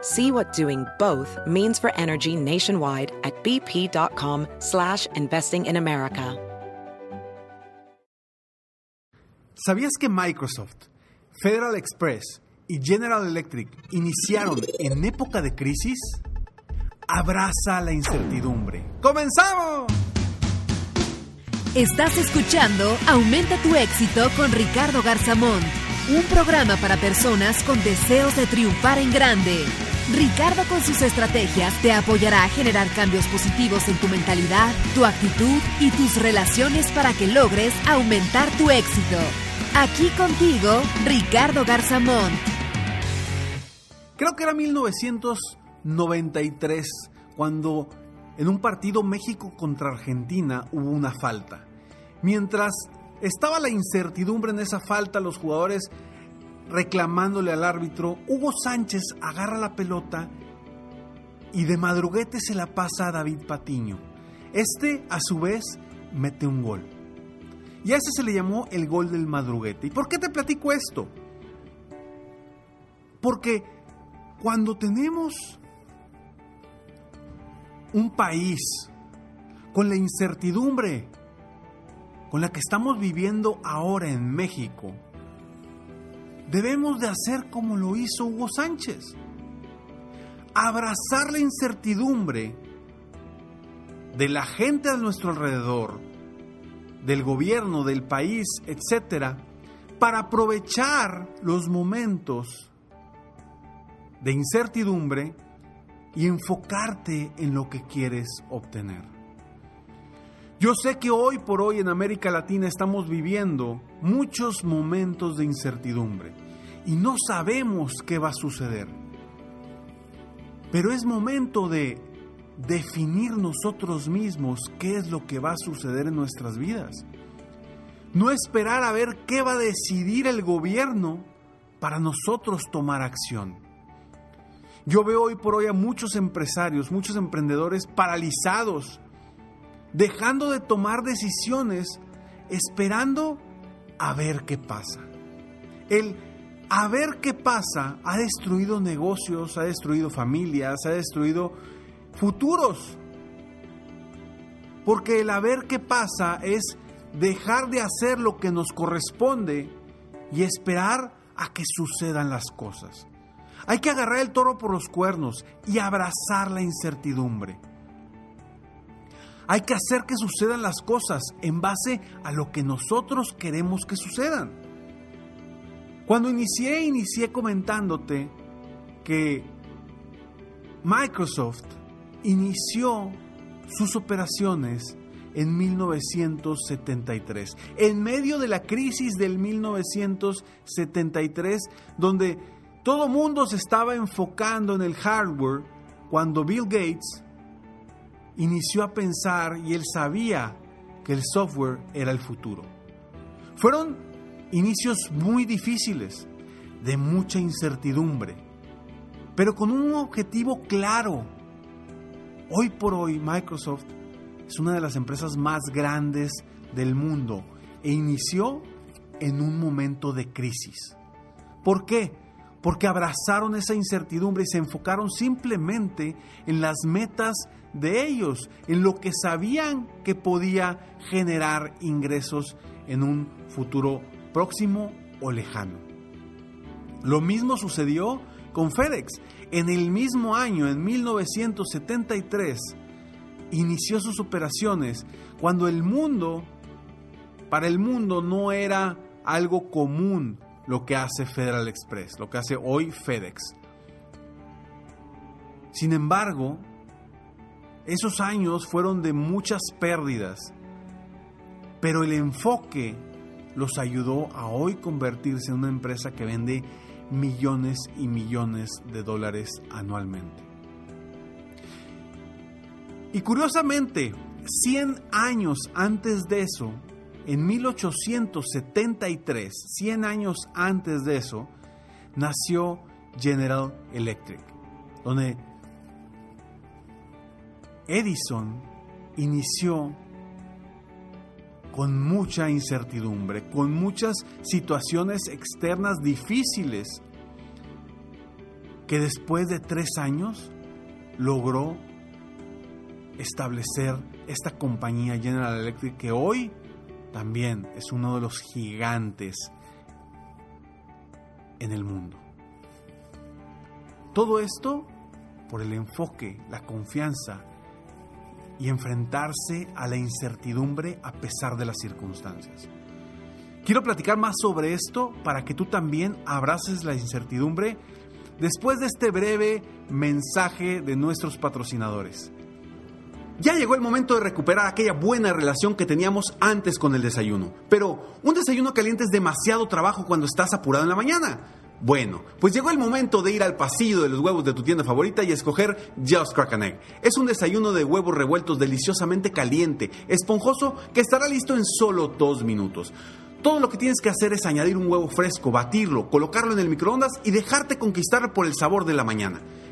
See what doing both means for energy nationwide at bp.com slash investing in America. ¿Sabías que Microsoft, Federal Express y General Electric iniciaron en época de crisis? Abraza la incertidumbre. ¡Comenzamos! Estás escuchando Aumenta tu éxito con Ricardo Garzamón, un programa para personas con deseos de triunfar en grande. Ricardo con sus estrategias te apoyará a generar cambios positivos en tu mentalidad, tu actitud y tus relaciones para que logres aumentar tu éxito. Aquí contigo, Ricardo Garzamón. Creo que era 1993 cuando en un partido México contra Argentina hubo una falta. Mientras estaba la incertidumbre en esa falta, los jugadores reclamándole al árbitro, Hugo Sánchez agarra la pelota y de madruguete se la pasa a David Patiño. Este, a su vez, mete un gol. Y a ese se le llamó el gol del madruguete. ¿Y por qué te platico esto? Porque cuando tenemos un país con la incertidumbre con la que estamos viviendo ahora en México, debemos de hacer como lo hizo Hugo Sánchez. Abrazar la incertidumbre de la gente a nuestro alrededor, del gobierno, del país, etcétera, para aprovechar los momentos de incertidumbre y enfocarte en lo que quieres obtener. Yo sé que hoy por hoy en América Latina estamos viviendo muchos momentos de incertidumbre y no sabemos qué va a suceder. Pero es momento de definir nosotros mismos qué es lo que va a suceder en nuestras vidas. No esperar a ver qué va a decidir el gobierno para nosotros tomar acción. Yo veo hoy por hoy a muchos empresarios, muchos emprendedores paralizados, dejando de tomar decisiones, esperando a ver qué pasa. El a ver qué pasa ha destruido negocios, ha destruido familias, ha destruido futuros. Porque el a ver qué pasa es dejar de hacer lo que nos corresponde y esperar a que sucedan las cosas. Hay que agarrar el toro por los cuernos y abrazar la incertidumbre. Hay que hacer que sucedan las cosas en base a lo que nosotros queremos que sucedan. Cuando inicié, inicié comentándote que Microsoft inició sus operaciones en 1973, en medio de la crisis del 1973, donde todo mundo se estaba enfocando en el hardware, cuando Bill Gates inició a pensar y él sabía que el software era el futuro. Fueron inicios muy difíciles, de mucha incertidumbre, pero con un objetivo claro. Hoy por hoy Microsoft es una de las empresas más grandes del mundo e inició en un momento de crisis. ¿Por qué? Porque abrazaron esa incertidumbre y se enfocaron simplemente en las metas de ellos, en lo que sabían que podía generar ingresos en un futuro próximo o lejano. Lo mismo sucedió con FedEx. En el mismo año, en 1973, inició sus operaciones cuando el mundo para el mundo no era algo común lo que hace Federal Express, lo que hace hoy FedEx. Sin embargo, esos años fueron de muchas pérdidas, pero el enfoque los ayudó a hoy convertirse en una empresa que vende millones y millones de dólares anualmente. Y curiosamente, 100 años antes de eso, en 1873, 100 años antes de eso, nació General Electric, donde Edison inició con mucha incertidumbre, con muchas situaciones externas difíciles, que después de tres años logró establecer esta compañía General Electric que hoy también es uno de los gigantes en el mundo. Todo esto por el enfoque, la confianza y enfrentarse a la incertidumbre a pesar de las circunstancias. Quiero platicar más sobre esto para que tú también abraces la incertidumbre después de este breve mensaje de nuestros patrocinadores. Ya llegó el momento de recuperar aquella buena relación que teníamos antes con el desayuno. Pero un desayuno caliente es demasiado trabajo cuando estás apurado en la mañana. Bueno, pues llegó el momento de ir al pasillo de los huevos de tu tienda favorita y escoger Just Crack Egg. Es un desayuno de huevos revueltos deliciosamente caliente, esponjoso, que estará listo en solo dos minutos. Todo lo que tienes que hacer es añadir un huevo fresco, batirlo, colocarlo en el microondas y dejarte conquistar por el sabor de la mañana.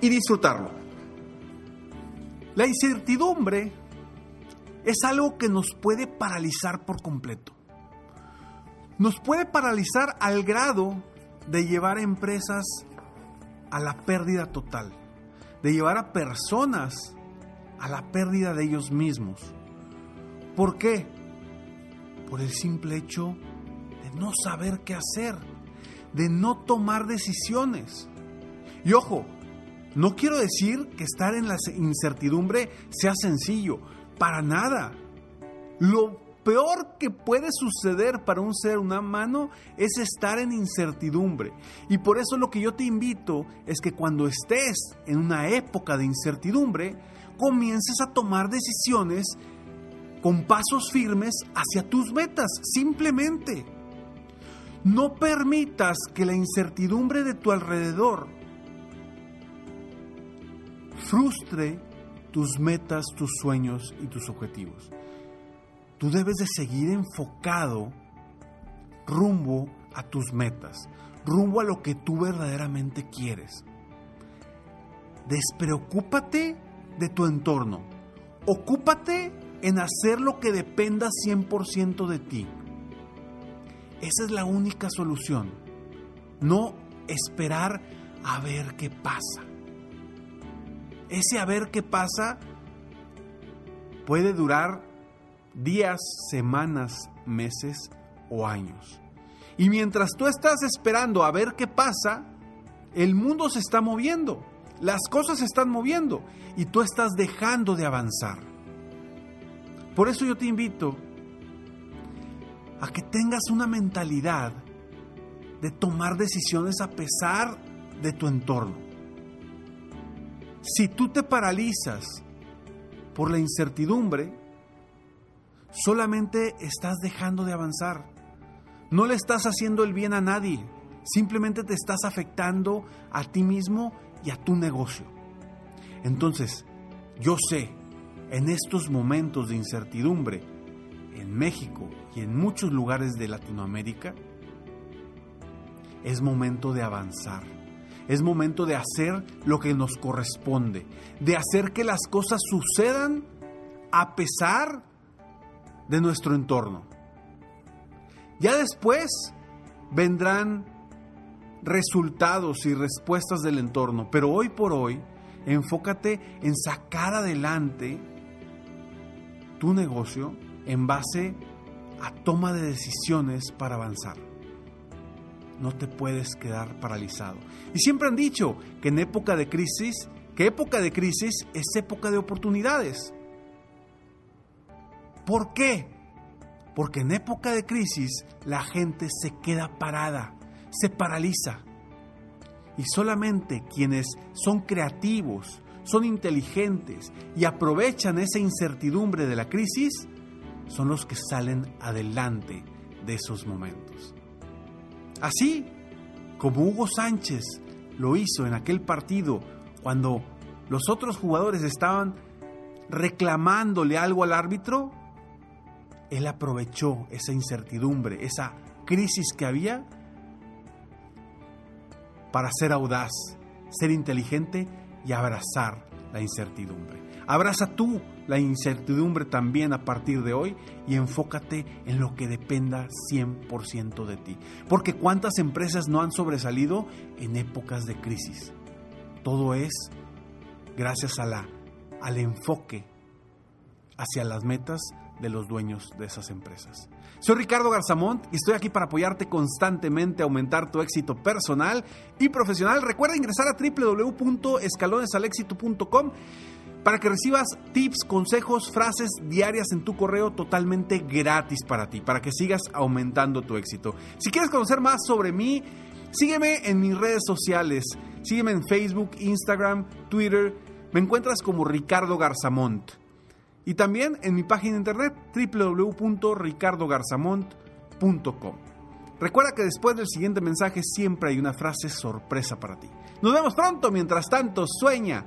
y disfrutarlo. La incertidumbre es algo que nos puede paralizar por completo. Nos puede paralizar al grado de llevar a empresas a la pérdida total, de llevar a personas a la pérdida de ellos mismos. ¿Por qué? Por el simple hecho de no saber qué hacer, de no tomar decisiones. Y ojo, no quiero decir que estar en la incertidumbre sea sencillo, para nada. Lo peor que puede suceder para un ser humano es estar en incertidumbre. Y por eso lo que yo te invito es que cuando estés en una época de incertidumbre, comiences a tomar decisiones con pasos firmes hacia tus metas, simplemente. No permitas que la incertidumbre de tu alrededor frustre tus metas, tus sueños y tus objetivos. Tú debes de seguir enfocado rumbo a tus metas, rumbo a lo que tú verdaderamente quieres. Despreocúpate de tu entorno. Ocúpate en hacer lo que dependa 100% de ti. Esa es la única solución. No esperar a ver qué pasa. Ese a ver qué pasa puede durar días, semanas, meses o años. Y mientras tú estás esperando a ver qué pasa, el mundo se está moviendo, las cosas se están moviendo y tú estás dejando de avanzar. Por eso yo te invito a que tengas una mentalidad de tomar decisiones a pesar de tu entorno. Si tú te paralizas por la incertidumbre, solamente estás dejando de avanzar. No le estás haciendo el bien a nadie, simplemente te estás afectando a ti mismo y a tu negocio. Entonces, yo sé, en estos momentos de incertidumbre, en México y en muchos lugares de Latinoamérica, es momento de avanzar es momento de hacer lo que nos corresponde, de hacer que las cosas sucedan a pesar de nuestro entorno. Ya después vendrán resultados y respuestas del entorno, pero hoy por hoy enfócate en sacar adelante tu negocio en base a toma de decisiones para avanzar. No te puedes quedar paralizado. Y siempre han dicho que en época de crisis, que época de crisis es época de oportunidades. ¿Por qué? Porque en época de crisis la gente se queda parada, se paraliza. Y solamente quienes son creativos, son inteligentes y aprovechan esa incertidumbre de la crisis, son los que salen adelante de esos momentos. Así como Hugo Sánchez lo hizo en aquel partido cuando los otros jugadores estaban reclamándole algo al árbitro, él aprovechó esa incertidumbre, esa crisis que había para ser audaz, ser inteligente y abrazar la incertidumbre. Abraza tú la incertidumbre también a partir de hoy y enfócate en lo que dependa 100% de ti. Porque cuántas empresas no han sobresalido en épocas de crisis. Todo es gracias a la, al enfoque hacia las metas de los dueños de esas empresas. Soy Ricardo Garzamont y estoy aquí para apoyarte constantemente a aumentar tu éxito personal y profesional. Recuerda ingresar a www.escalonesalexito.com para que recibas tips, consejos, frases diarias en tu correo totalmente gratis para ti, para que sigas aumentando tu éxito. Si quieres conocer más sobre mí, sígueme en mis redes sociales. Sígueme en Facebook, Instagram, Twitter. Me encuentras como Ricardo Garzamont. Y también en mi página de internet www.ricardogarzamont.com. Recuerda que después del siguiente mensaje siempre hay una frase sorpresa para ti. Nos vemos pronto, mientras tanto sueña,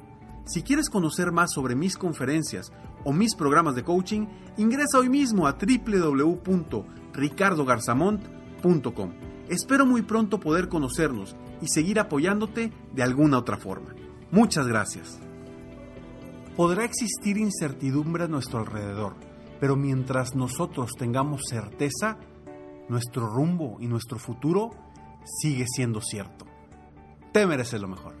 Si quieres conocer más sobre mis conferencias o mis programas de coaching, ingresa hoy mismo a www.ricardogarzamont.com. Espero muy pronto poder conocernos y seguir apoyándote de alguna otra forma. Muchas gracias. Podrá existir incertidumbre a nuestro alrededor pero mientras nosotros tengamos certeza, nuestro rumbo y nuestro futuro sigue siendo cierto. Te mereces lo mejor.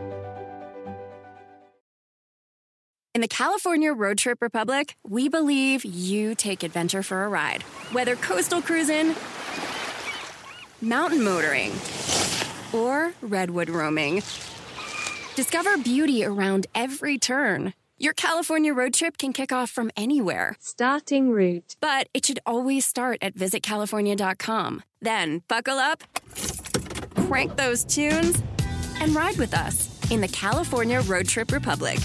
In the California Road Trip Republic, we believe you take adventure for a ride. Whether coastal cruising, mountain motoring, or redwood roaming, Discover beauty around every turn. Your California road trip can kick off from anywhere. Starting route. But it should always start at visitcalifornia.com. Then buckle up, crank those tunes, and ride with us in the California Road Trip Republic.